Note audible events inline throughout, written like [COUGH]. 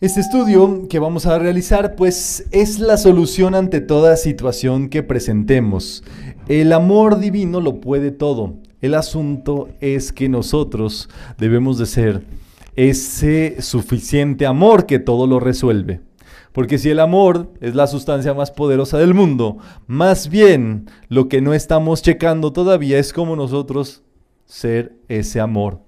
Este estudio que vamos a realizar pues es la solución ante toda situación que presentemos. El amor divino lo puede todo. El asunto es que nosotros debemos de ser ese suficiente amor que todo lo resuelve. Porque si el amor es la sustancia más poderosa del mundo, más bien lo que no estamos checando todavía es como nosotros ser ese amor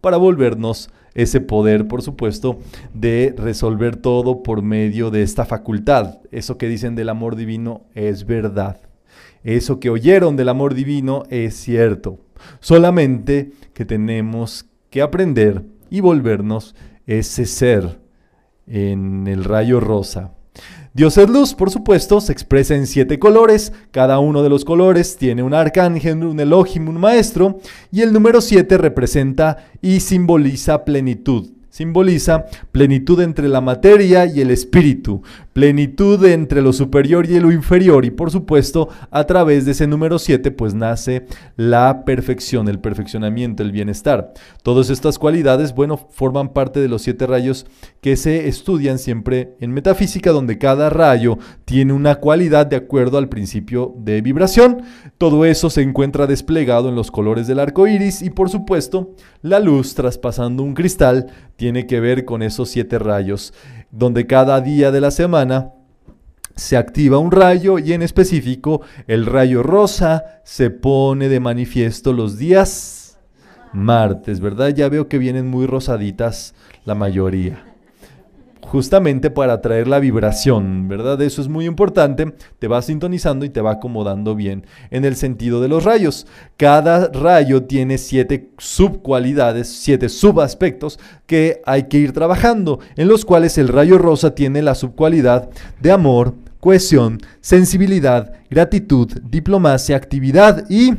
para volvernos ese poder, por supuesto, de resolver todo por medio de esta facultad. Eso que dicen del amor divino es verdad. Eso que oyeron del amor divino es cierto. Solamente que tenemos que aprender y volvernos ese ser en el rayo rosa. Dios es luz, por supuesto, se expresa en siete colores. Cada uno de los colores tiene un arcángel, un Elohim, un maestro. Y el número siete representa y simboliza plenitud. Simboliza plenitud entre la materia y el espíritu, plenitud entre lo superior y lo inferior y por supuesto a través de ese número 7 pues nace la perfección, el perfeccionamiento, el bienestar. Todas estas cualidades, bueno, forman parte de los siete rayos que se estudian siempre en metafísica donde cada rayo tiene una cualidad de acuerdo al principio de vibración. Todo eso se encuentra desplegado en los colores del arco iris y por supuesto la luz traspasando un cristal tiene que ver con esos siete rayos, donde cada día de la semana se activa un rayo y en específico el rayo rosa se pone de manifiesto los días martes, ¿verdad? Ya veo que vienen muy rosaditas la mayoría justamente para traer la vibración, ¿verdad? Eso es muy importante, te va sintonizando y te va acomodando bien en el sentido de los rayos. Cada rayo tiene siete subcualidades, siete subaspectos que hay que ir trabajando, en los cuales el rayo rosa tiene la subcualidad de amor, cohesión, sensibilidad, gratitud, diplomacia, actividad y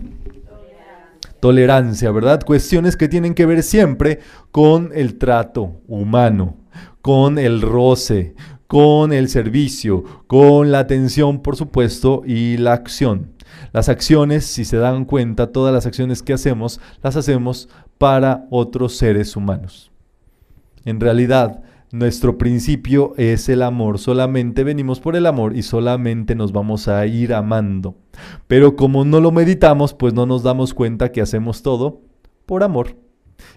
tolerancia, ¿verdad? Cuestiones que tienen que ver siempre con el trato humano con el roce, con el servicio, con la atención, por supuesto, y la acción. Las acciones, si se dan cuenta, todas las acciones que hacemos, las hacemos para otros seres humanos. En realidad, nuestro principio es el amor, solamente venimos por el amor y solamente nos vamos a ir amando. Pero como no lo meditamos, pues no nos damos cuenta que hacemos todo por amor.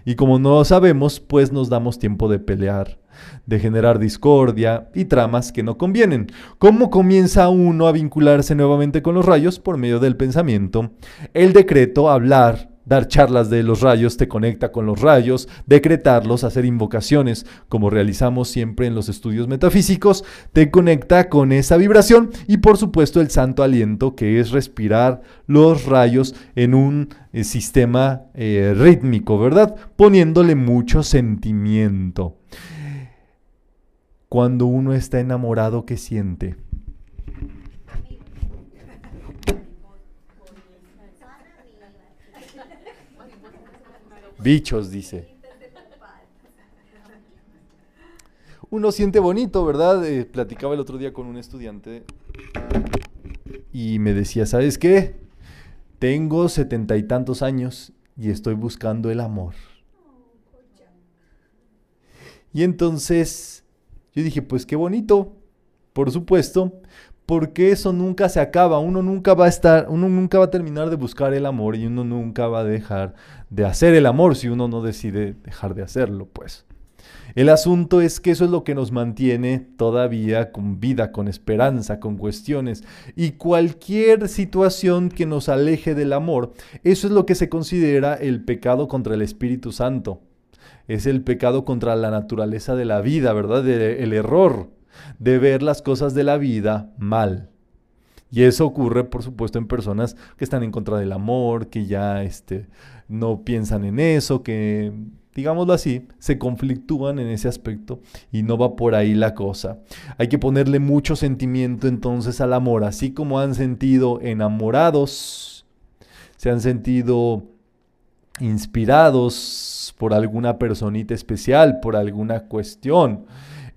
Y como no sabemos, pues nos damos tiempo de pelear, de generar discordia y tramas que no convienen. ¿Cómo comienza uno a vincularse nuevamente con los rayos? Por medio del pensamiento. El decreto, hablar, Dar charlas de los rayos te conecta con los rayos, decretarlos, hacer invocaciones, como realizamos siempre en los estudios metafísicos, te conecta con esa vibración y por supuesto el santo aliento, que es respirar los rayos en un eh, sistema eh, rítmico, ¿verdad? Poniéndole mucho sentimiento. Cuando uno está enamorado, ¿qué siente? Bichos, dice. Uno siente bonito, ¿verdad? Eh, platicaba el otro día con un estudiante y me decía, ¿sabes qué? Tengo setenta y tantos años y estoy buscando el amor. Y entonces yo dije, pues qué bonito, por supuesto, porque eso nunca se acaba, uno nunca va a estar, uno nunca va a terminar de buscar el amor y uno nunca va a dejar de hacer el amor si uno no decide dejar de hacerlo, pues. El asunto es que eso es lo que nos mantiene todavía con vida, con esperanza, con cuestiones. Y cualquier situación que nos aleje del amor, eso es lo que se considera el pecado contra el Espíritu Santo. Es el pecado contra la naturaleza de la vida, ¿verdad? el error de ver las cosas de la vida mal. Y eso ocurre, por supuesto, en personas que están en contra del amor, que ya este, no piensan en eso, que, digámoslo así, se conflictúan en ese aspecto y no va por ahí la cosa. Hay que ponerle mucho sentimiento entonces al amor, así como han sentido enamorados, se han sentido inspirados por alguna personita especial, por alguna cuestión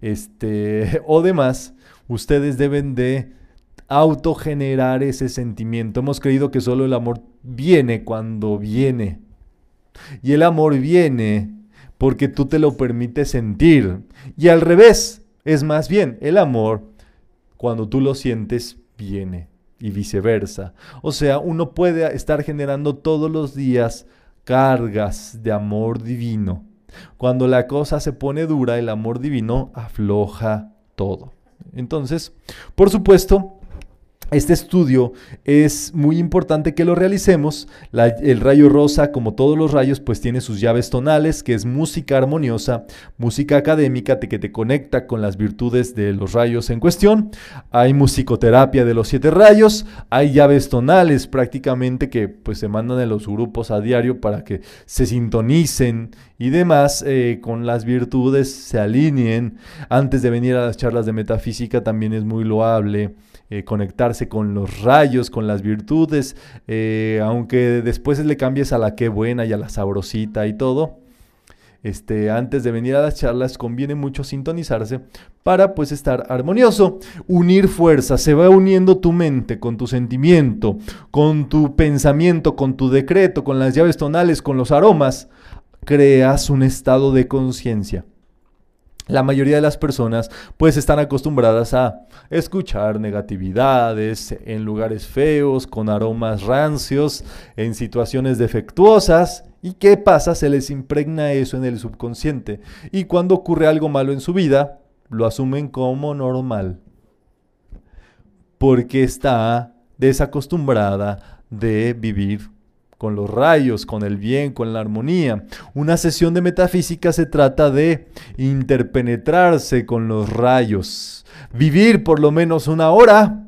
este, [LAUGHS] o demás, ustedes deben de autogenerar ese sentimiento. Hemos creído que solo el amor viene cuando viene. Y el amor viene porque tú te lo permites sentir. Y al revés, Es más bien, el amor, cuando tú lo sientes, viene y viceversa. O sea, uno puede estar generando todos los días cargas de amor divino. Cuando la cosa se pone dura, el amor divino afloja todo. Entonces, por supuesto, este estudio es muy importante que lo realicemos. el rayo rosa, como todos los rayos, pues tiene sus llaves tonales, que es música armoniosa, música académica que te conecta con las virtudes de los rayos en cuestión. Hay musicoterapia de los siete rayos, hay llaves tonales prácticamente que pues se mandan en los grupos a diario para que se sintonicen y demás eh, con las virtudes se alineen. Antes de venir a las charlas de metafísica también es muy loable eh, conectarse con los rayos, con las virtudes, eh, aunque después le cambies a la que buena y a la sabrosita y todo. Este, antes de venir a las charlas conviene mucho sintonizarse para pues estar armonioso, unir fuerzas, se va uniendo tu mente con tu sentimiento, con tu pensamiento, con tu decreto, con las llaves tonales, con los aromas, creas un estado de conciencia la mayoría de las personas pues están acostumbradas a escuchar negatividades en lugares feos, con aromas rancios, en situaciones defectuosas. ¿Y qué pasa? Se les impregna eso en el subconsciente. Y cuando ocurre algo malo en su vida, lo asumen como normal. Porque está desacostumbrada de vivir con los rayos, con el bien, con la armonía. Una sesión de metafísica se trata de interpenetrarse con los rayos, vivir por lo menos una hora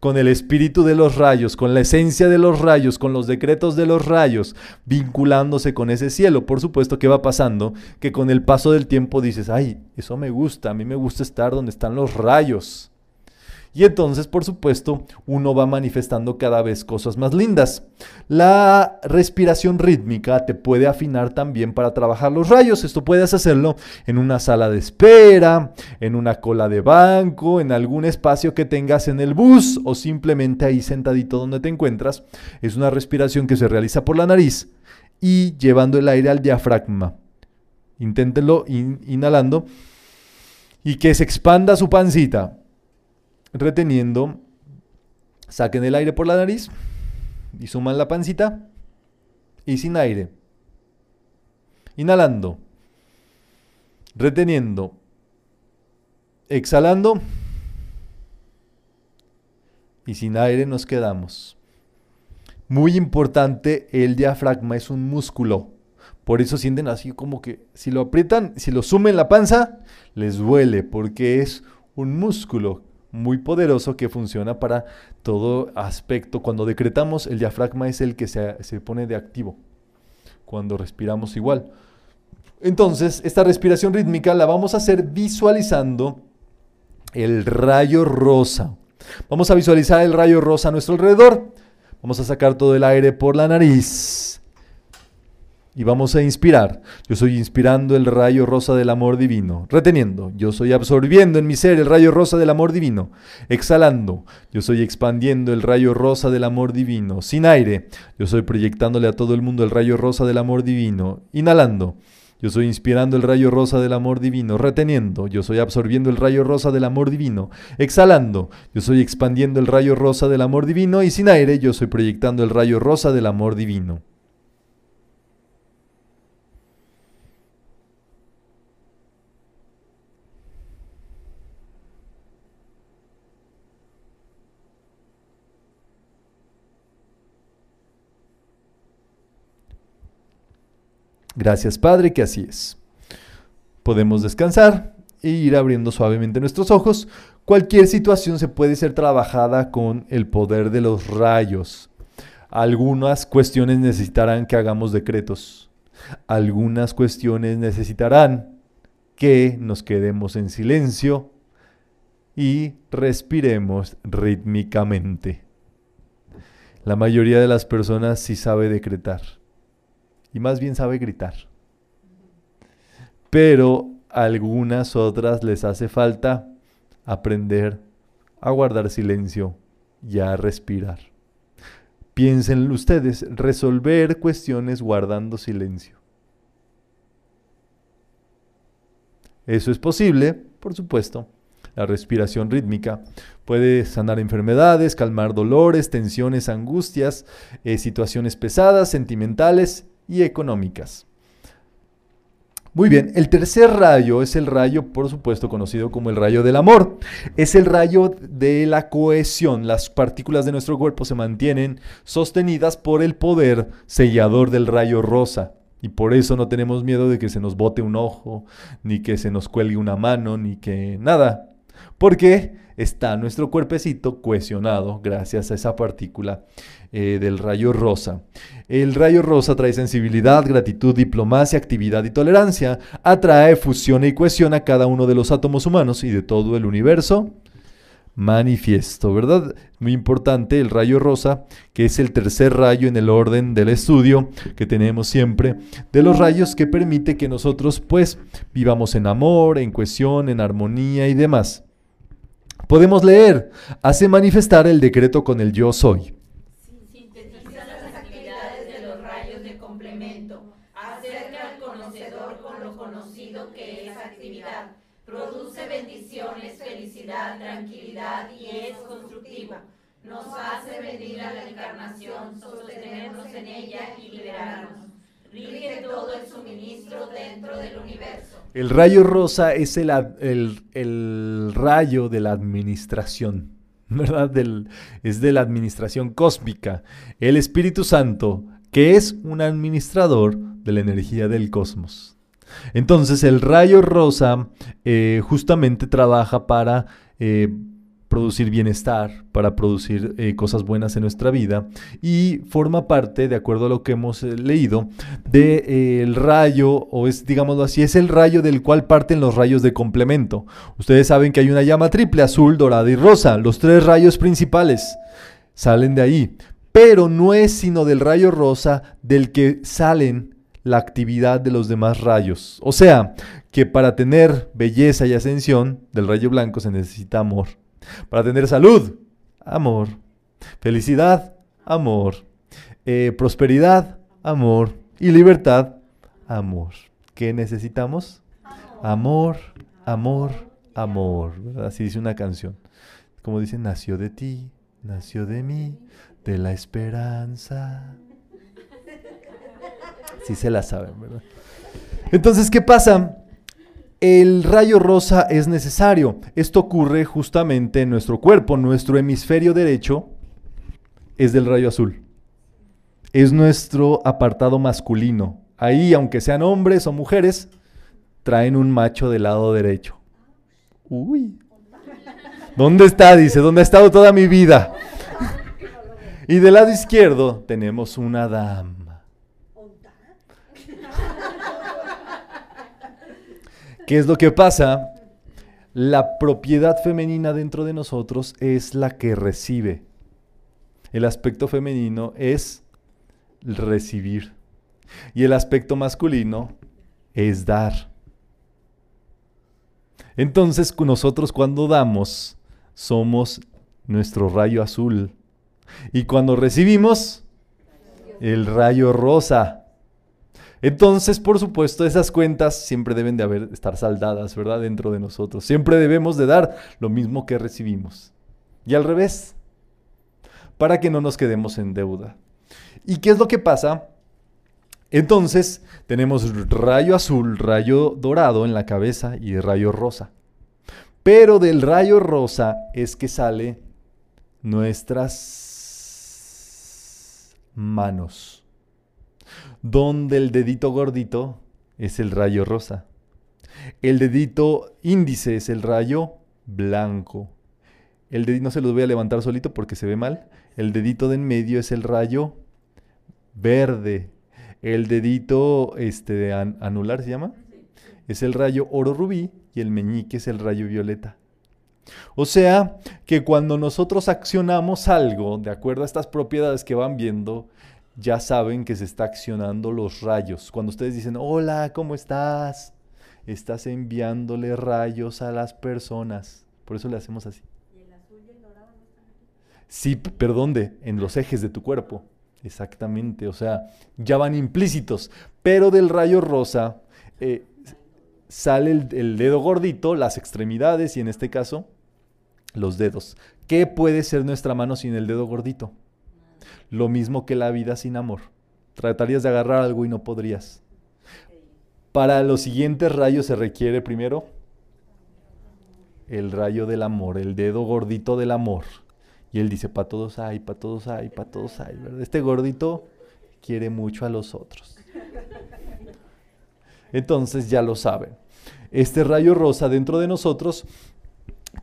con el espíritu de los rayos, con la esencia de los rayos, con los decretos de los rayos, vinculándose con ese cielo. Por supuesto que va pasando que con el paso del tiempo dices, ay, eso me gusta, a mí me gusta estar donde están los rayos. Y entonces, por supuesto, uno va manifestando cada vez cosas más lindas. La respiración rítmica te puede afinar también para trabajar los rayos. Esto puedes hacerlo en una sala de espera, en una cola de banco, en algún espacio que tengas en el bus o simplemente ahí sentadito donde te encuentras. Es una respiración que se realiza por la nariz y llevando el aire al diafragma. Inténtenlo inhalando y que se expanda su pancita reteniendo, saquen el aire por la nariz y suman la pancita y sin aire. Inhalando, reteniendo, exhalando y sin aire nos quedamos. Muy importante, el diafragma es un músculo. Por eso sienten así como que si lo aprietan, si lo sumen la panza, les duele porque es un músculo muy poderoso que funciona para todo aspecto. Cuando decretamos, el diafragma es el que se, se pone de activo. Cuando respiramos igual. Entonces, esta respiración rítmica la vamos a hacer visualizando el rayo rosa. Vamos a visualizar el rayo rosa a nuestro alrededor. Vamos a sacar todo el aire por la nariz. Y vamos a inspirar. Yo soy inspirando el rayo rosa del amor divino. Reteniendo. Yo soy absorbiendo en mi ser el rayo rosa del amor divino. Exhalando. Yo soy expandiendo el rayo rosa del amor divino. Sin aire. Yo soy proyectándole a todo el mundo el rayo rosa del amor divino. Inhalando. Yo soy inspirando el rayo rosa del amor divino, reteniendo. Yo soy absorbiendo el rayo rosa del amor divino, exhalando. Yo soy expandiendo el rayo rosa del amor divino y sin aire yo soy proyectando el rayo rosa del amor divino. Gracias Padre, que así es. Podemos descansar e ir abriendo suavemente nuestros ojos. Cualquier situación se puede ser trabajada con el poder de los rayos. Algunas cuestiones necesitarán que hagamos decretos. Algunas cuestiones necesitarán que nos quedemos en silencio y respiremos rítmicamente. La mayoría de las personas sí sabe decretar y más bien sabe gritar. Pero a algunas otras les hace falta aprender a guardar silencio y a respirar. Piensen ustedes, resolver cuestiones guardando silencio. Eso es posible por supuesto, la respiración rítmica. Puede sanar enfermedades, calmar dolores, tensiones, angustias, eh, situaciones pesadas, sentimentales y económicas. Muy bien, el tercer rayo es el rayo, por supuesto, conocido como el rayo del amor. Es el rayo de la cohesión. Las partículas de nuestro cuerpo se mantienen sostenidas por el poder sellador del rayo rosa. Y por eso no tenemos miedo de que se nos bote un ojo, ni que se nos cuelgue una mano, ni que nada. Porque está nuestro cuerpecito cohesionado gracias a esa partícula eh, del rayo rosa. El rayo rosa trae sensibilidad, gratitud, diplomacia, actividad y tolerancia. Atrae, fusiona y cohesiona cada uno de los átomos humanos y de todo el universo manifiesto, ¿verdad? Muy importante el rayo rosa, que es el tercer rayo en el orden del estudio que tenemos siempre, de los rayos que permite que nosotros pues vivamos en amor, en cohesión, en armonía y demás. Podemos leer, hace manifestar el decreto con el yo soy. Sintetiza las actividades de los rayos de complemento, acerca al conocedor con lo conocido que es actividad, produce bendiciones, felicidad, tranquilidad y es constructiva. Nos hace venir a la encarnación, sostenernos en ella y liberarnos. El rayo rosa es el, el- el rayo de la administración, [LAUGHS] ¿verdad? Del- es de la administración cósmica. El Espíritu Santo, que es un administrador de la energía del cosmos. Entonces el rayo rosa eh, justamente trabaja para eh, producir bienestar, para producir eh, cosas buenas en nuestra vida y forma parte, de acuerdo a lo que hemos eh, leído, del rayo, o es, digámoslo así, es el rayo del cual parten los rayos de complemento. Ustedes saben que hay una llama triple, azul, dorada y rosa, los tres rayos principales salen de ahí, pero no es sino del rayo rosa del que salen la actividad de los demás rayos. O sea, que para tener belleza y ascensión del rayo blanco se necesita amor. Para tener salud, amor. Felicidad, amor. Eh, prosperidad, amor. Y libertad, amor. ¿Qué necesitamos? Amor, amor, amor. Así dice una canción. Como dice, nació de ti, nació de mí, de la esperanza. Sí se la saben, ¿verdad? Entonces, ¿qué pasa? El rayo rosa es necesario. Esto ocurre justamente en nuestro cuerpo. Nuestro hemisferio derecho es del rayo azul. Es nuestro apartado masculino. Ahí, aunque sean hombres o mujeres, traen un macho del lado derecho. Uy. ¿Dónde está? Dice, ¿dónde ha estado toda mi vida? Y del lado izquierdo tenemos una dama. ¿Qué es lo que pasa? La propiedad femenina dentro de nosotros es la que recibe. El aspecto femenino es recibir. Y el aspecto masculino es dar. Entonces nosotros cuando damos somos nuestro rayo azul. Y cuando recibimos el rayo rosa. Entonces, por supuesto, esas cuentas siempre deben de estar saldadas, ¿verdad? Dentro de nosotros. Siempre debemos de dar lo mismo que recibimos. Y al revés, para que no nos quedemos en deuda. ¿Y qué es lo que pasa? Entonces, tenemos rayo azul, rayo dorado en la cabeza y rayo rosa. Pero del rayo rosa es que sale nuestras manos donde el dedito gordito es el rayo rosa. El dedito índice es el rayo blanco. El dedito no se los voy a levantar solito porque se ve mal. El dedito de en medio es el rayo verde. El dedito este, an- anular se llama. Es el rayo oro rubí y el meñique es el rayo violeta. O sea que cuando nosotros accionamos algo de acuerdo a estas propiedades que van viendo, ya saben que se está accionando los rayos. Cuando ustedes dicen, hola, ¿cómo estás? Estás enviándole rayos a las personas. Por eso le hacemos así. Sí, p- pero ¿dónde? En los ejes de tu cuerpo. Exactamente, o sea, ya van implícitos. Pero del rayo rosa, eh, sale el, dedo gordito, las extremidades y en este caso los dedos. ¿Qué puede ser nuestra mano sin el dedo gordito? Lo mismo que la vida sin amor. Tratarías de agarrar algo y no podrías. Para los siguientes rayos se requiere primero el rayo del amor, el dedo gordito del amor. Y él dice, para todos hay, para todos hay, para todos hay. Este gordito quiere mucho a los otros. Entonces ya lo saben. Este rayo rosa dentro de nosotros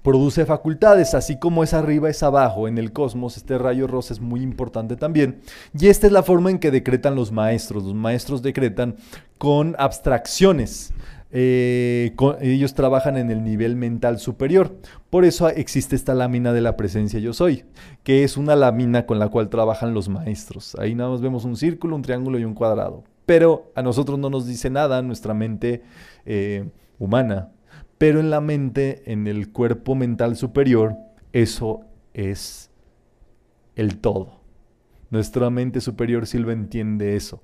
produce facultades, así como es arriba es abajo en el cosmos, este rayo rosa es muy importante también. Y esta es la forma en que decretan los maestros. Los maestros decretan con abstracciones. Eh, ellos trabajan en el nivel mental superior. Por eso existe esta lámina de la presencia yo soy, que es una lámina con la cual trabajan los maestros. Ahí nada más vemos un círculo, un triángulo y un cuadrado. Pero a nosotros no nos dice nada nuestra mente eh, humana. Pero en la mente, en el cuerpo mental superior, eso es el todo. Nuestra mente superior lo entiende eso.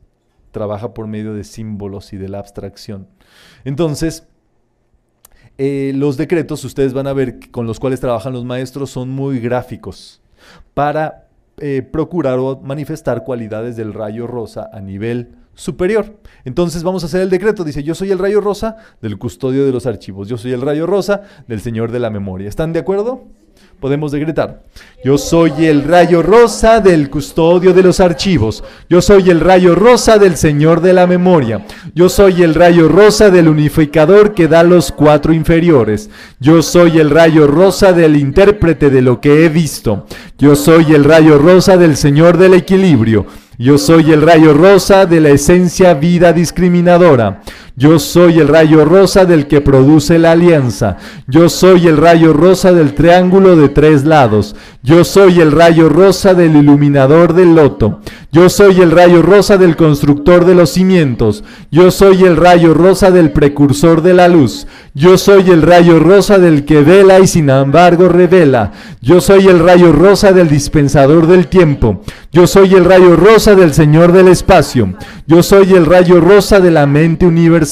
Trabaja por medio de símbolos y de la abstracción. Entonces, eh, los decretos, ustedes van a ver con los cuales trabajan los maestros, son muy gráficos para eh, procurar o manifestar cualidades del rayo rosa a nivel superior. Entonces vamos a hacer el decreto. Dice, yo soy el rayo rosa del custodio de los archivos. Yo soy el rayo rosa del Señor de la memoria. ¿Están de acuerdo? Podemos decretar. Yo soy el rayo rosa del custodio de los archivos. Yo soy el rayo rosa del Señor de la memoria. Yo soy el rayo rosa del unificador que da los cuatro inferiores. Yo soy el rayo rosa del intérprete de lo que he visto. Yo soy el rayo rosa del Señor del equilibrio. Yo soy el rayo rosa de la esencia vida discriminadora. Yo soy el rayo rosa del que produce la alianza. Yo soy el rayo rosa del triángulo de tres lados. Yo soy el rayo rosa del iluminador del loto. Yo soy el rayo rosa del constructor de los cimientos. Yo soy el rayo rosa del precursor de la luz. Yo soy el rayo rosa del que vela y sin embargo revela. Yo soy el rayo rosa del dispensador del tiempo. Yo soy el rayo rosa del Señor del espacio. Yo soy el rayo rosa de la mente universal.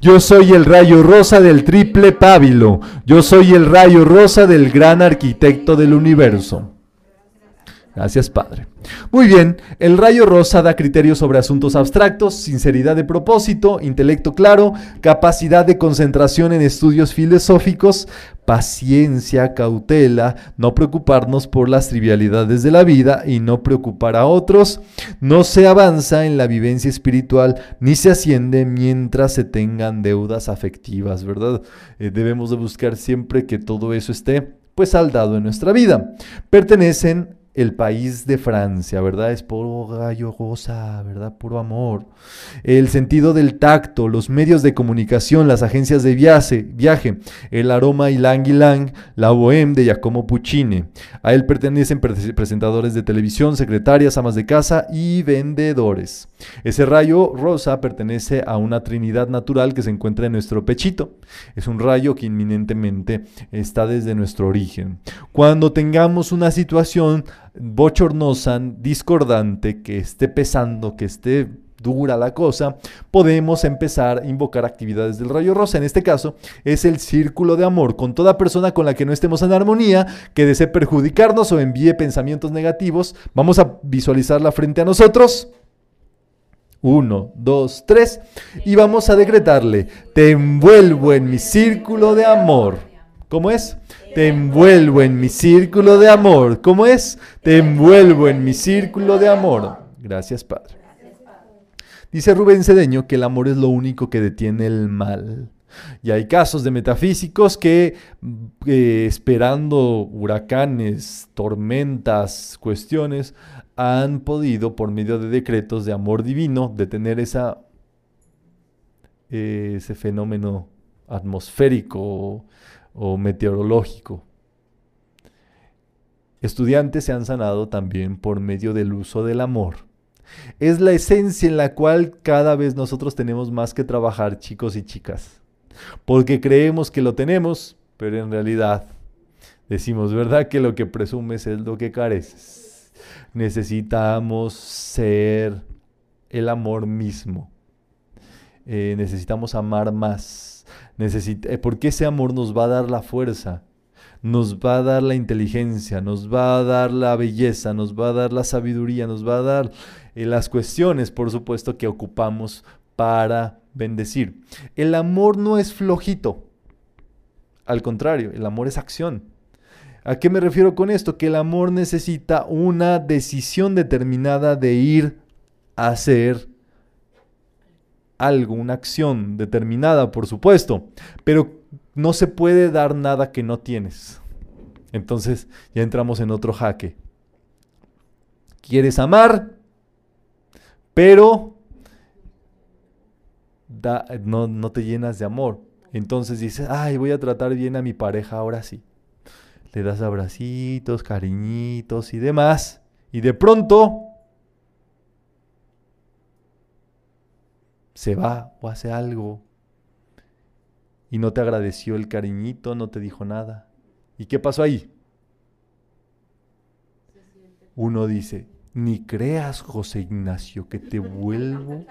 Yo soy el rayo rosa del triple pábilo. Yo soy el rayo rosa del gran arquitecto del universo. Gracias, Padre. Muy bien, el rayo rosa da criterios sobre asuntos abstractos, sinceridad de propósito, intelecto claro, capacidad de concentración en estudios filosóficos, paciencia, cautela, no preocuparnos por las trivialidades de la vida y no preocupar a otros. No se avanza en la vivencia espiritual ni se asciende mientras se tengan deudas afectivas, ¿verdad? Eh, debemos de buscar siempre que todo eso esté pues saldado en nuestra vida. Pertenecen el país de Francia, ¿verdad? Es puro gallo goza, ¿verdad? Puro amor. El sentido del tacto, los medios de comunicación, las agencias de viaje, viaje el aroma ylang ylang, la bohème de Giacomo Puccini. A él pertenecen presentadores de televisión, secretarias, amas de casa y vendedores. Ese rayo rosa pertenece a una trinidad natural que se encuentra en nuestro pechito. Es un rayo que inminentemente está desde nuestro origen. Cuando tengamos una situación bochornosa, discordante, que esté pesando, que esté dura la cosa, podemos empezar a invocar actividades del rayo rosa. En este caso es el círculo de amor con toda persona con la que no estemos en armonía, que desee perjudicarnos o envíe pensamientos negativos. Vamos a visualizarla frente a nosotros. Uno, dos, tres. Y vamos a decretarle, te envuelvo en mi círculo de amor. ¿Cómo es? Te envuelvo en mi círculo de amor. ¿Cómo es? Te envuelvo en mi círculo de amor. Gracias, Padre. Dice Rubén Cedeño que el amor es lo único que detiene el mal. Y hay casos de metafísicos que, eh, esperando huracanes, tormentas, cuestiones, han podido, por medio de decretos de amor divino, detener eh, ese fenómeno atmosférico o meteorológico. Estudiantes se han sanado también por medio del uso del amor. Es la esencia en la cual cada vez nosotros tenemos más que trabajar, chicos y chicas. Porque creemos que lo tenemos, pero en realidad decimos, ¿verdad? Que lo que presumes es lo que careces. Necesitamos ser el amor mismo. Eh, necesitamos amar más eh, porque ese amor nos va a dar la fuerza, nos va a dar la inteligencia, nos va a dar la belleza, nos va a dar la sabiduría, nos va a dar eh, las cuestiones, por supuesto, que ocupamos para bendecir. El amor no es flojito, al contrario, el amor es acción. ¿A qué me refiero con esto? Que el amor necesita una decisión determinada de ir a hacer algo, una acción determinada, por supuesto, pero no se puede dar nada que no tienes. Entonces ya entramos en otro jaque. Quieres amar, pero no, no te llenas de amor. Entonces dices, ay, voy a tratar bien a mi pareja ahora sí le das abracitos, cariñitos y demás, y de pronto se va o hace algo y no te agradeció el cariñito, no te dijo nada. ¿Y qué pasó ahí? Uno dice, ni creas, José Ignacio, que te vuelvo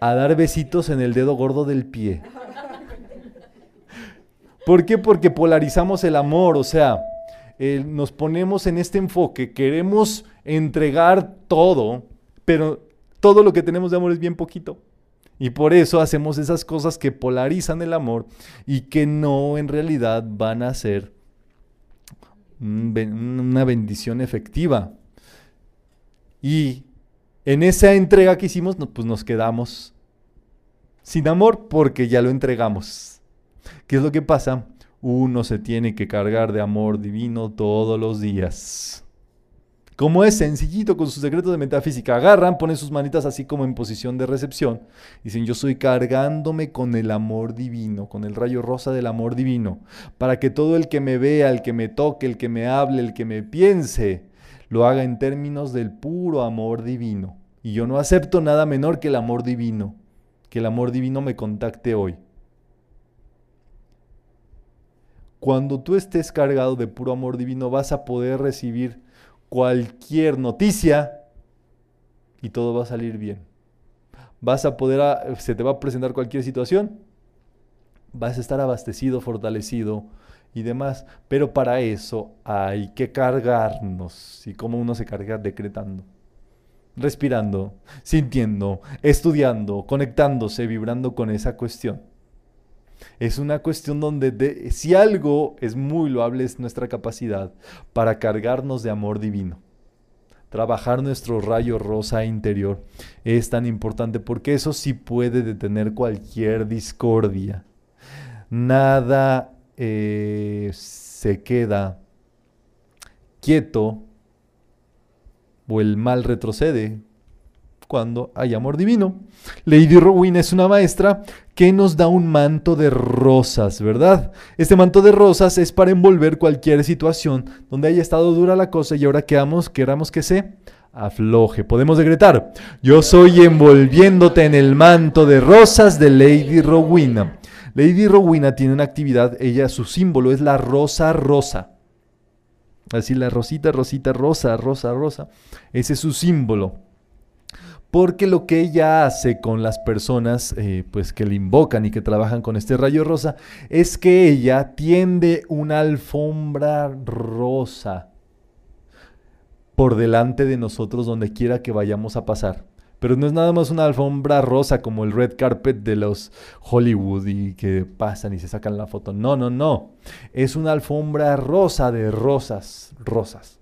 a dar besitos en el dedo gordo del pie. ¿Por qué? Porque polarizamos el amor, o sea, nos ponemos en este enfoque, queremos entregar todo, pero todo lo que tenemos de amor es bien poquito. Y por eso hacemos esas cosas que polarizan el amor y que no en realidad van a ser una bendición efectiva. Y en esa entrega que hicimos, pues nos quedamos sin amor porque ya lo entregamos. ¿Qué es lo que pasa? Uno se tiene que cargar de amor divino todos los días. Como es sencillito con sus secretos de metafísica, agarran, ponen sus manitas así como en posición de recepción. Dicen, yo estoy cargándome con el amor divino, con el rayo rosa del amor divino, para que todo el que me vea, el que me toque, el que me hable, el que me piense, lo haga en términos del puro amor divino. Y yo no acepto nada menor que el amor divino, que el amor divino me contacte hoy. Cuando tú estés cargado de puro amor divino vas a poder recibir cualquier noticia y todo va a salir bien. Vas a poder, ah, se te va a presentar cualquier situación, vas a estar abastecido, fortalecido y demás. Pero para eso hay que cargarnos. ¿Y cómo uno se carga? Decretando, respirando, sintiendo, estudiando, conectándose, vibrando con esa cuestión. Es una cuestión donde si algo es muy loable es nuestra capacidad para cargarnos de amor divino. Trabajar nuestro rayo rosa interior es tan importante porque eso sí puede detener cualquier discordia. Nada eh, se queda quieto o el mal retrocede cuando hay amor divino. Lady Rowena es una maestra que nos da un manto de rosas, ¿verdad? Este manto de rosas es para envolver cualquier situación donde haya estado dura la cosa y ahora queramos, queramos que se afloje. Podemos decretar, yo soy envolviéndote en el manto de rosas de Lady Rowena. Lady Rowena tiene una actividad, ella su símbolo es la rosa rosa. Así la rosita, rosita, rosa, rosa, rosa. Ese es su símbolo porque lo que ella hace con las personas eh, pues que le invocan y que trabajan con este rayo rosa es que ella tiende una alfombra rosa por delante de nosotros donde quiera que vayamos a pasar. Pero no es nada más una alfombra rosa como el red carpet de los Hollywood y que pasan y se sacan la foto. No, no, no. Es una alfombra rosa de rosas, rosas.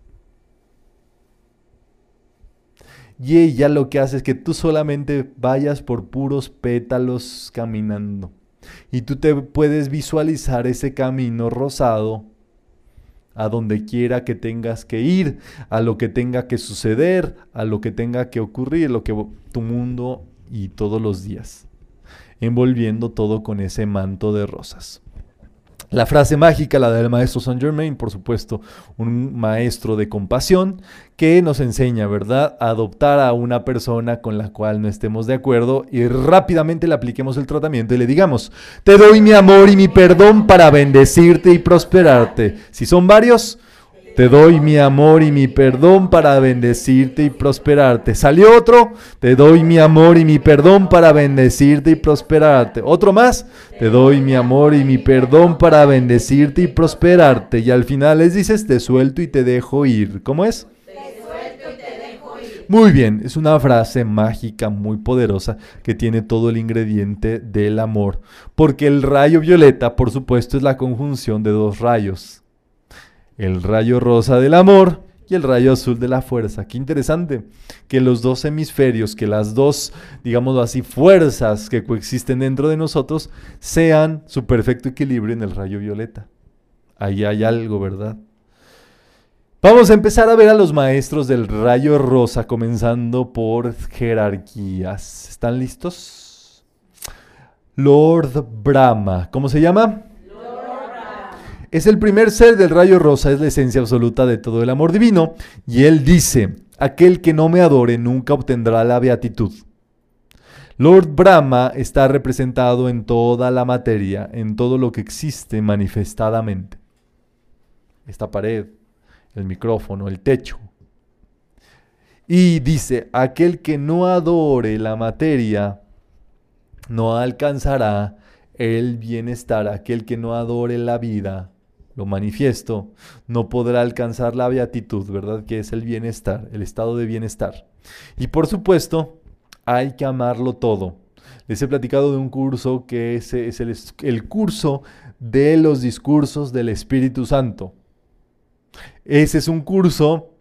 Y ella lo que hace es que tú solamente vayas por puros pétalos caminando. Y tú te puedes visualizar ese camino rosado a donde quiera que tengas que ir, a lo que tenga que suceder, a lo que tenga que ocurrir, lo que tu mundo y todos los días, envolviendo todo con ese manto de rosas. La frase mágica, la del maestro Saint Germain, por supuesto, un maestro de compasión que nos enseña, ¿verdad?, a adoptar a una persona con la cual no estemos de acuerdo y rápidamente le apliquemos el tratamiento y le digamos, te doy mi amor y mi perdón para bendecirte y prosperarte. Si son varios, Te doy mi amor y mi perdón para bendecirte y prosperarte. ¿Salió otro? Te doy mi amor y mi perdón para bendecirte y prosperarte. ¿Otro más? Te doy mi amor y mi perdón para bendecirte y prosperarte. Y al final les dices, te suelto y te dejo ir. ¿Cómo es? Muy bien, es una frase mágica muy poderosa que tiene todo el ingrediente del amor, porque el rayo violeta, por supuesto, es la conjunción de dos rayos. El rayo rosa del amor y el rayo azul de la fuerza. Qué interesante que los dos hemisferios, que las dos, digamos así, fuerzas que coexisten dentro de nosotros sean su perfecto equilibrio en el rayo violeta. Ahí hay algo, ¿verdad? Vamos a empezar a ver a los maestros del rayo rosa, comenzando por jerarquías. ¿Están listos? Lord Brahma. ¿Cómo se llama? Es el primer ser del rayo rosa, es la esencia absoluta de todo el amor divino. Y él dice, aquel que no me adore nunca obtendrá la beatitud. Lord Brahma está representado en toda la materia, en todo lo que existe manifestadamente. Esta pared, el micrófono, el techo. Y dice, aquel que no adore la materia no alcanzará el bienestar, aquel que no adore la vida, lo manifiesto, no podrá alcanzar la beatitud, ¿verdad? Que es el bienestar, el estado de bienestar. Y por supuesto, hay que amarlo todo. Les he platicado de un curso que es, es el, el curso de los discursos del Espíritu Santo. Ese es un curso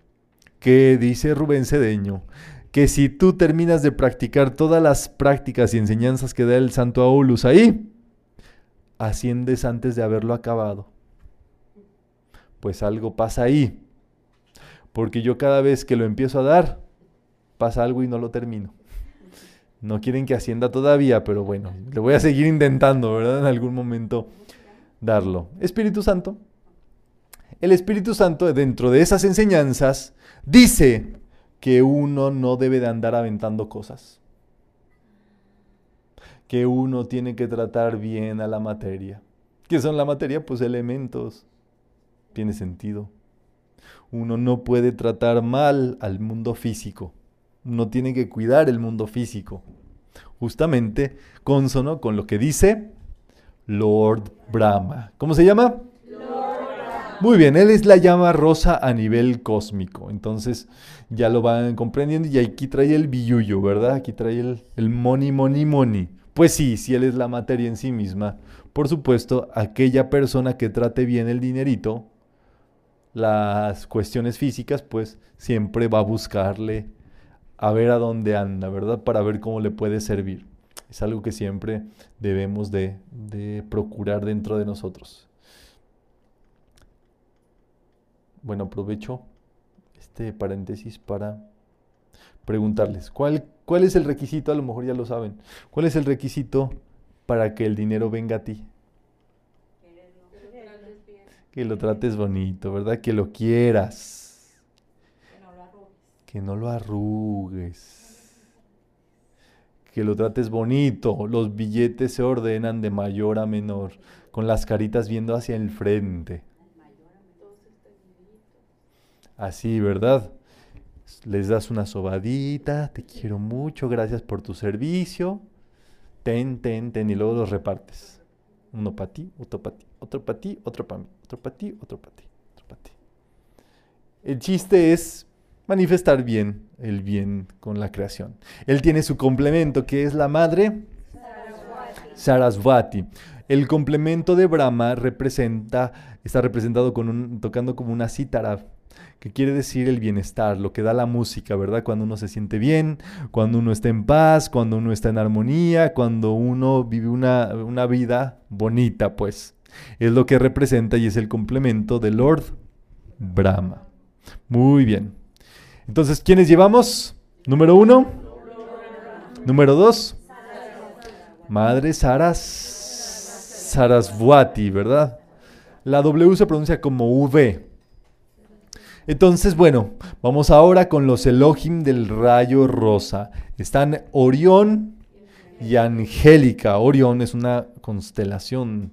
que dice Rubén Cedeño, que si tú terminas de practicar todas las prácticas y enseñanzas que da el Santo Aulus ahí, asciendes antes de haberlo acabado. Pues algo pasa ahí. Porque yo cada vez que lo empiezo a dar, pasa algo y no lo termino. No quieren que ascienda todavía, pero bueno, le voy a seguir intentando, ¿verdad? En algún momento darlo. Espíritu Santo, el Espíritu Santo dentro de esas enseñanzas dice que uno no debe de andar aventando cosas. Que uno tiene que tratar bien a la materia. ¿Qué son la materia? Pues elementos. Tiene sentido. Uno no puede tratar mal al mundo físico. Uno tiene que cuidar el mundo físico. Justamente consono con lo que dice Lord Brahma. ¿Cómo se llama? Muy bien, él es la llama rosa a nivel cósmico. Entonces ya lo van comprendiendo y aquí trae el billuyo, ¿verdad? Aquí trae el, el money, money, money. Pues sí, si él es la materia en sí misma, por supuesto, aquella persona que trate bien el dinerito, las cuestiones físicas, pues siempre va a buscarle a ver a dónde anda, ¿verdad? Para ver cómo le puede servir. Es algo que siempre debemos de, de procurar dentro de nosotros. Bueno, aprovecho este paréntesis para preguntarles, ¿cuál, ¿cuál es el requisito? A lo mejor ya lo saben. ¿Cuál es el requisito para que el dinero venga a ti? Que lo trates bonito, ¿verdad? Que lo quieras. Que no lo arrugues. Que lo trates bonito. Los billetes se ordenan de mayor a menor, con las caritas viendo hacia el frente así, ¿verdad? Les das una sobadita, te quiero mucho, gracias por tu servicio, ten, ten, ten, y luego los repartes. Uno para ti, otro para ti, otro para ti, otro para mí, otro para ti, otro para ti, otro para ti. El chiste es manifestar bien el bien con la creación. Él tiene su complemento, que es la madre Sarasvati. El complemento de Brahma representa, está representado tocando como una cítara que quiere decir el bienestar, lo que da la música, ¿verdad? Cuando uno se siente bien, cuando uno está en paz, cuando uno está en armonía, cuando uno vive una, una vida bonita, pues. Es lo que representa y es el complemento de Lord Brahma. Muy bien. Entonces, ¿quiénes llevamos? Número uno. Número dos. Madre Saras, Sarasvati, ¿verdad? La W se pronuncia como V. Entonces, bueno, vamos ahora con los Elohim del rayo rosa. Están Orión y Angélica. Orión es una constelación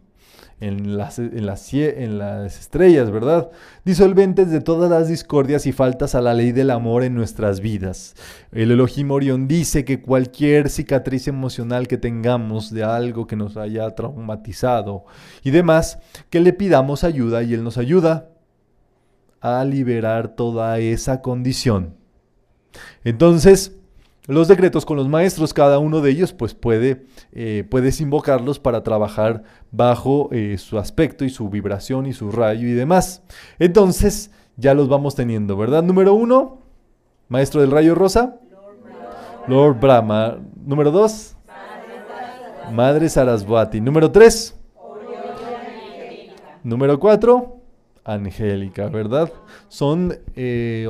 en las, las estrellas, ¿verdad? Disolventes de todas las discordias y faltas a la ley del amor en nuestras vidas. El Elohim Orión dice que cualquier cicatriz emocional que tengamos de algo que nos haya traumatizado y demás, que le pidamos ayuda y Él nos ayuda a liberar toda esa condición. Entonces, los decretos con los maestros, cada uno de ellos, pues puede, eh, puedes invocarlos para trabajar bajo eh, su aspecto y su vibración y su rayo y demás. Entonces, ya los vamos teniendo, ¿verdad? Número uno, maestro del rayo rosa. Lord Brahma. Número dos, Madre Sarasvati. Número tres, Número cuatro, Angélica, ¿verdad? Son eh,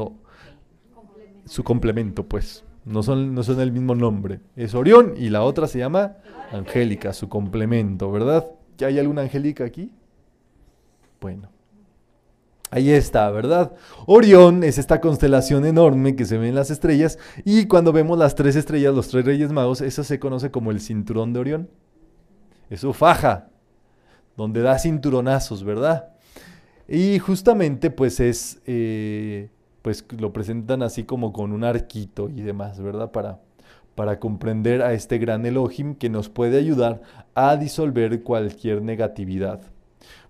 su complemento, pues. No son, no son el mismo nombre. Es Orión y la otra se llama Angélica, su complemento, ¿verdad? ¿Ya hay alguna Angélica aquí? Bueno. Ahí está, ¿verdad? Orión es esta constelación enorme que se ve en las estrellas y cuando vemos las tres estrellas, los tres reyes magos, eso se conoce como el cinturón de Orión. Es su faja, donde da cinturonazos, ¿verdad? Y justamente pues es eh, pues lo presentan así como con un arquito y demás, ¿verdad? Para, para comprender a este gran Elohim que nos puede ayudar a disolver cualquier negatividad.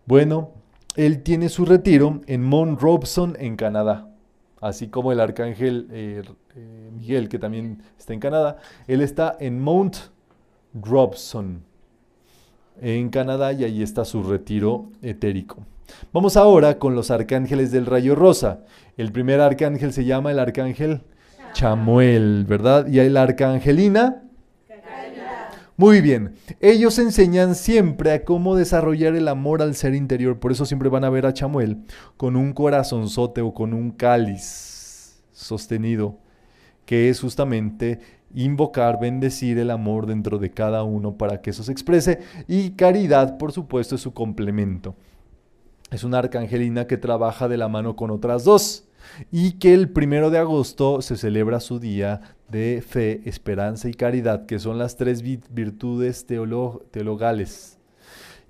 Bueno, él tiene su retiro en Mount Robson, en Canadá, así como el arcángel eh, eh, Miguel, que también está en Canadá. Él está en Mount Robson, en Canadá, y ahí está su retiro etérico. Vamos ahora con los arcángeles del rayo rosa. El primer arcángel se llama el arcángel Chamuel, ¿verdad? Y la arcangelina. Muy bien, ellos enseñan siempre a cómo desarrollar el amor al ser interior, por eso siempre van a ver a Chamuel con un corazonzote o con un cáliz sostenido, que es justamente invocar, bendecir el amor dentro de cada uno para que eso se exprese y caridad, por supuesto, es su complemento. Es una arcangelina que trabaja de la mano con otras dos y que el primero de agosto se celebra su día de fe, esperanza y caridad, que son las tres virtudes teologales.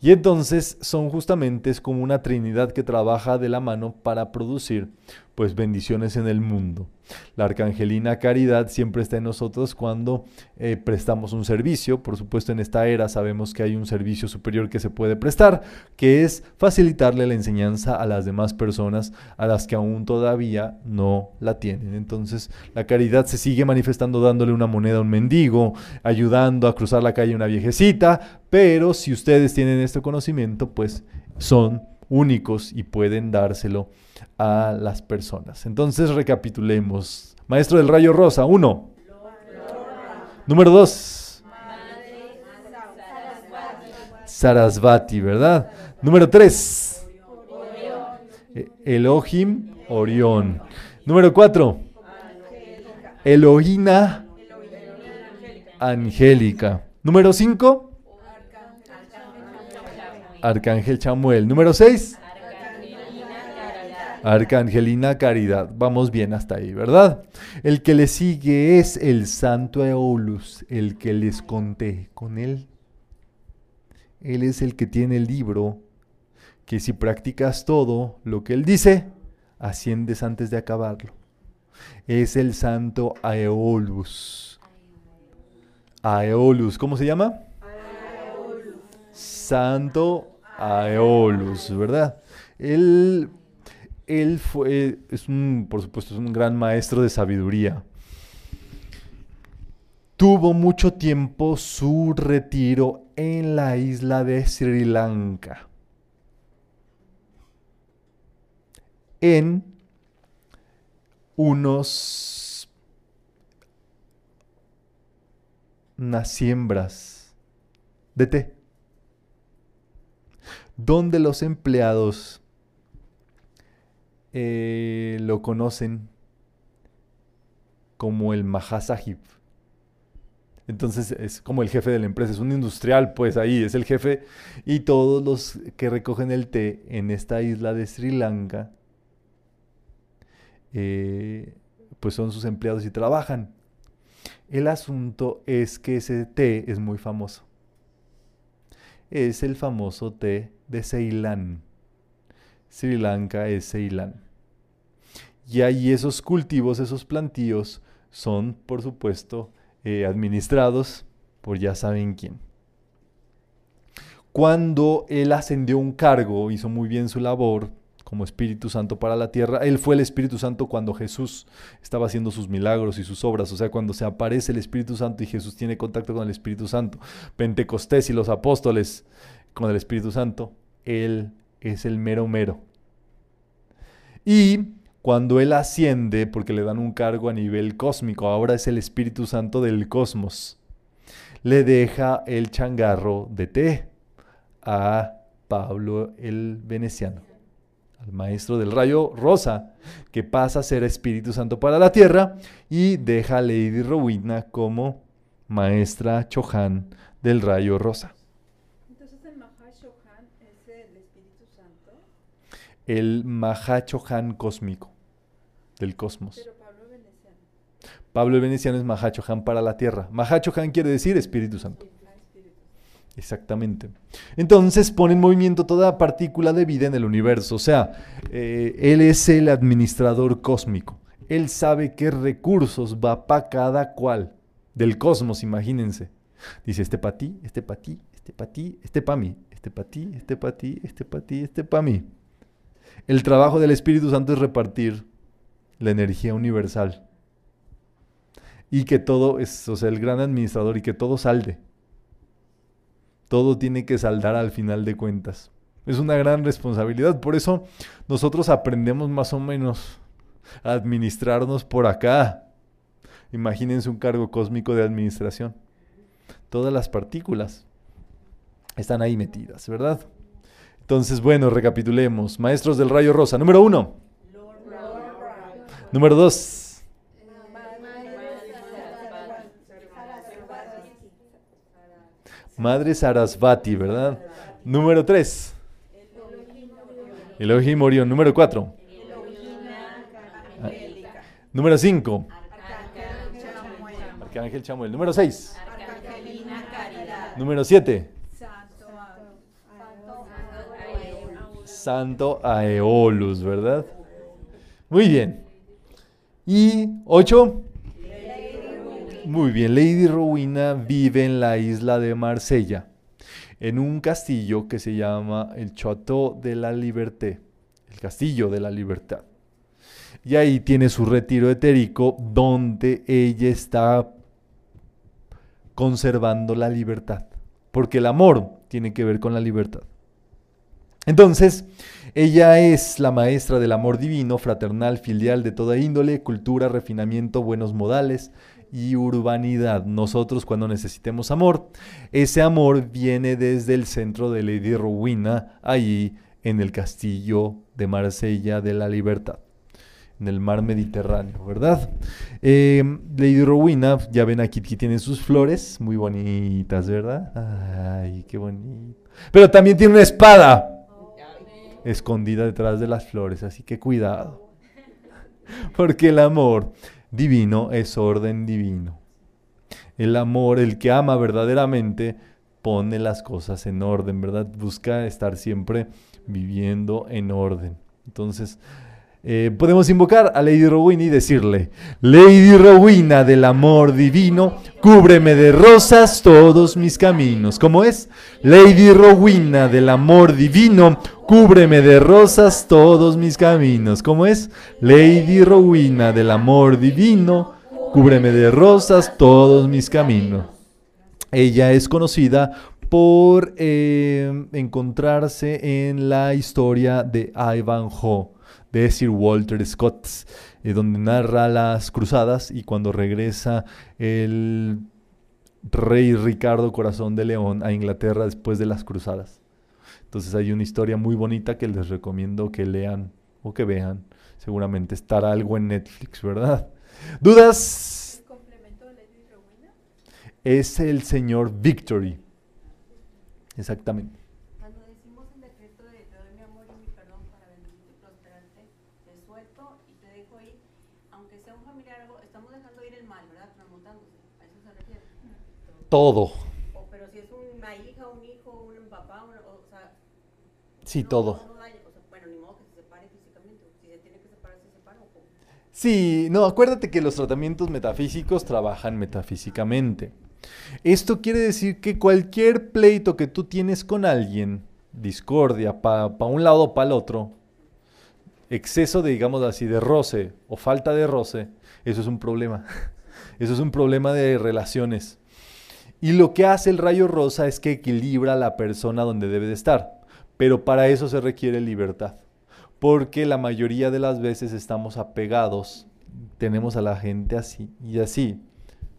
Y entonces son justamente es como una trinidad que trabaja de la mano para producir pues bendiciones en el mundo. La arcangelina caridad siempre está en nosotros cuando eh, prestamos un servicio. Por supuesto, en esta era sabemos que hay un servicio superior que se puede prestar, que es facilitarle la enseñanza a las demás personas a las que aún todavía no la tienen. Entonces, la caridad se sigue manifestando dándole una moneda a un mendigo, ayudando a cruzar la calle a una viejecita, pero si ustedes tienen este conocimiento, pues son únicos y pueden dárselo a las personas. Entonces recapitulemos. Maestro del rayo rosa, uno. Número dos. Sarasvati, ¿verdad? Número tres. E-, Elohim, Orión. Número cuatro. Elohina, Angélica. Número cinco. Arcángel Chamuel. Número seis. Arcangelina Caridad. Vamos bien hasta ahí, ¿verdad? El que le sigue es el Santo Eolus, el que les conté con él. Él es el que tiene el libro, que si practicas todo lo que él dice, asciendes antes de acabarlo. Es el Santo Aeolus. Aeolus, ¿cómo se llama? Santo Aeolus, ¿verdad? Él él fue, es un, por supuesto, es un gran maestro de sabiduría. Tuvo mucho tiempo su retiro en la isla de Sri Lanka. En unos unas siembras de té, donde los empleados eh, lo conocen como el Mahasahib. Entonces es como el jefe de la empresa, es un industrial, pues ahí es el jefe. Y todos los que recogen el té en esta isla de Sri Lanka, eh, pues son sus empleados y trabajan. El asunto es que ese té es muy famoso. es el famoso té de Ceilán. Sri Lanka es Ceilán. Y ahí esos cultivos, esos plantíos, son, por supuesto, eh, administrados por ya saben quién. Cuando él ascendió un cargo, hizo muy bien su labor como Espíritu Santo para la tierra. Él fue el Espíritu Santo cuando Jesús estaba haciendo sus milagros y sus obras, o sea, cuando se aparece el Espíritu Santo y Jesús tiene contacto con el Espíritu Santo. Pentecostés y los apóstoles con el Espíritu Santo, Él es el mero mero. Y cuando Él asciende, porque le dan un cargo a nivel cósmico, ahora es el Espíritu Santo del cosmos, le deja el changarro de té a Pablo el veneciano, al maestro del rayo rosa, que pasa a ser Espíritu Santo para la tierra y deja a Lady Rowena como maestra Chohan del rayo rosa. Entonces el Mahashohan es el Espíritu Santo, El Mahachohan cósmico del cosmos. pero Pablo veneciano. Pablo el veneciano es Mahachohan para la tierra. Mahachohan quiere decir Espíritu Santo. Ah, Espíritu. Exactamente. Entonces pone en movimiento toda partícula de vida en el universo. O sea, eh, Él es el administrador cósmico. Él sabe qué recursos va para cada cual del cosmos, imagínense. Dice, este para ti, este para ti, este para ti, este para mí, este para ti, este para ti, este para ti, este para mí. El trabajo del Espíritu Santo es repartir la energía universal. Y que todo es, o sea, el gran administrador y que todo salde. Todo tiene que saldar al final de cuentas. Es una gran responsabilidad. Por eso nosotros aprendemos más o menos a administrarnos por acá. Imagínense un cargo cósmico de administración. Todas las partículas están ahí metidas, ¿verdad? Entonces, bueno, recapitulemos. Maestros del rayo rosa. Número uno. Número dos. Madre Sarasvati, ¿verdad? Número tres. Elohim Orión. Número cuatro. Número cinco. Arcángel Chamuel. Número seis. Número siete. Santo Santo Aeolus, ¿verdad? Muy bien. Y ocho. Muy bien, Lady Rowena vive en la isla de Marsella, en un castillo que se llama el Château de la Liberté, el castillo de la libertad. Y ahí tiene su retiro etérico donde ella está conservando la libertad, porque el amor tiene que ver con la libertad. Entonces, ella es la maestra del amor divino, fraternal, filial, de toda índole, cultura, refinamiento, buenos modales y urbanidad. Nosotros cuando necesitemos amor, ese amor viene desde el centro de Lady Rowena, allí en el castillo de Marsella de la Libertad, en el mar Mediterráneo, ¿verdad? Eh, Lady Rowena, ya ven aquí que tiene sus flores, muy bonitas, ¿verdad? Ay, qué bonito. Pero también tiene una espada escondida detrás de las flores, así que cuidado. Porque el amor divino es orden divino. El amor, el que ama verdaderamente, pone las cosas en orden, ¿verdad? Busca estar siempre viviendo en orden. Entonces, eh, podemos invocar a Lady Rowena y decirle, Lady Rowena del amor divino, cúbreme de rosas todos mis caminos. ¿Cómo es? Lady Rowena del amor divino, cúbreme de rosas todos mis caminos. ¿Cómo es? Lady Rowena del amor divino, cúbreme de rosas todos mis caminos. Ella es conocida por eh, encontrarse en la historia de Ivanhoe de Sir Walter Scott, eh, donde narra las cruzadas y cuando regresa el rey Ricardo Corazón de León a Inglaterra después de las cruzadas. Entonces hay una historia muy bonita que les recomiendo que lean o que vean. Seguramente estará algo en Netflix, ¿verdad? ¿Dudas? ¿El complemento de Lady Rowena? Es el señor Victory. Exactamente. Cuando decimos el decreto de te doy mi amor y mi perdón para bendecirte y prosperarte, te suelto y te dejo ir, aunque sea un familiar algo, estamos dejando ir el mal, ¿verdad? Transmutándose. ¿A eso se refiere? Todo. O, pero si es una hija, un hijo, un papá, Sí, No, todo. no daña, o sea, bueno, ni modo que se separe físicamente. Si se tiene que separar, se separa. ¿o? Sí, no, acuérdate que los tratamientos metafísicos trabajan metafísicamente. Esto quiere decir que cualquier pleito que tú tienes con alguien, discordia, para un lado o para el otro, exceso de, digamos así, de roce o falta de roce, eso es un problema. [LAUGHS] Eso es un problema de relaciones. Y lo que hace el rayo rosa es que equilibra a la persona donde debe de estar. Pero para eso se requiere libertad. Porque la mayoría de las veces estamos apegados, tenemos a la gente así y así.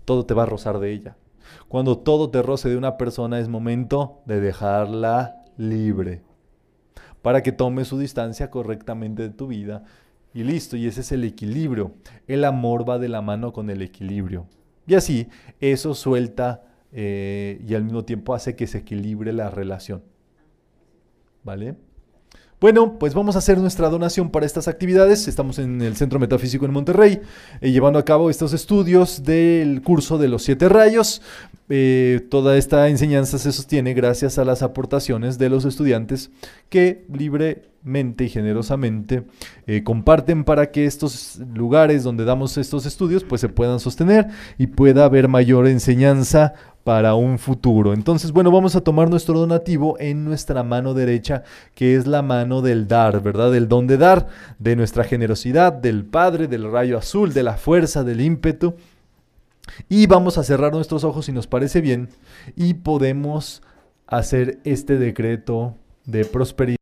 Todo te va a rozar de ella. Cuando todo te roce de una persona es momento de dejarla libre. Para que tome su distancia correctamente de tu vida. Y listo, y ese es el equilibrio. El amor va de la mano con el equilibrio. Y así, eso suelta eh, y al mismo tiempo hace que se equilibre la relación. ¿Vale? Bueno, pues vamos a hacer nuestra donación para estas actividades. Estamos en el Centro Metafísico en Monterrey, eh, llevando a cabo estos estudios del curso de los siete rayos. Eh, toda esta enseñanza se sostiene gracias a las aportaciones de los estudiantes que libremente y generosamente eh, comparten para que estos lugares donde damos estos estudios pues se puedan sostener y pueda haber mayor enseñanza para un futuro. Entonces, bueno, vamos a tomar nuestro donativo en nuestra mano derecha, que es la mano del dar, ¿verdad? Del don de dar, de nuestra generosidad, del Padre, del rayo azul, de la fuerza, del ímpetu. Y vamos a cerrar nuestros ojos si nos parece bien y podemos hacer este decreto de prosperidad.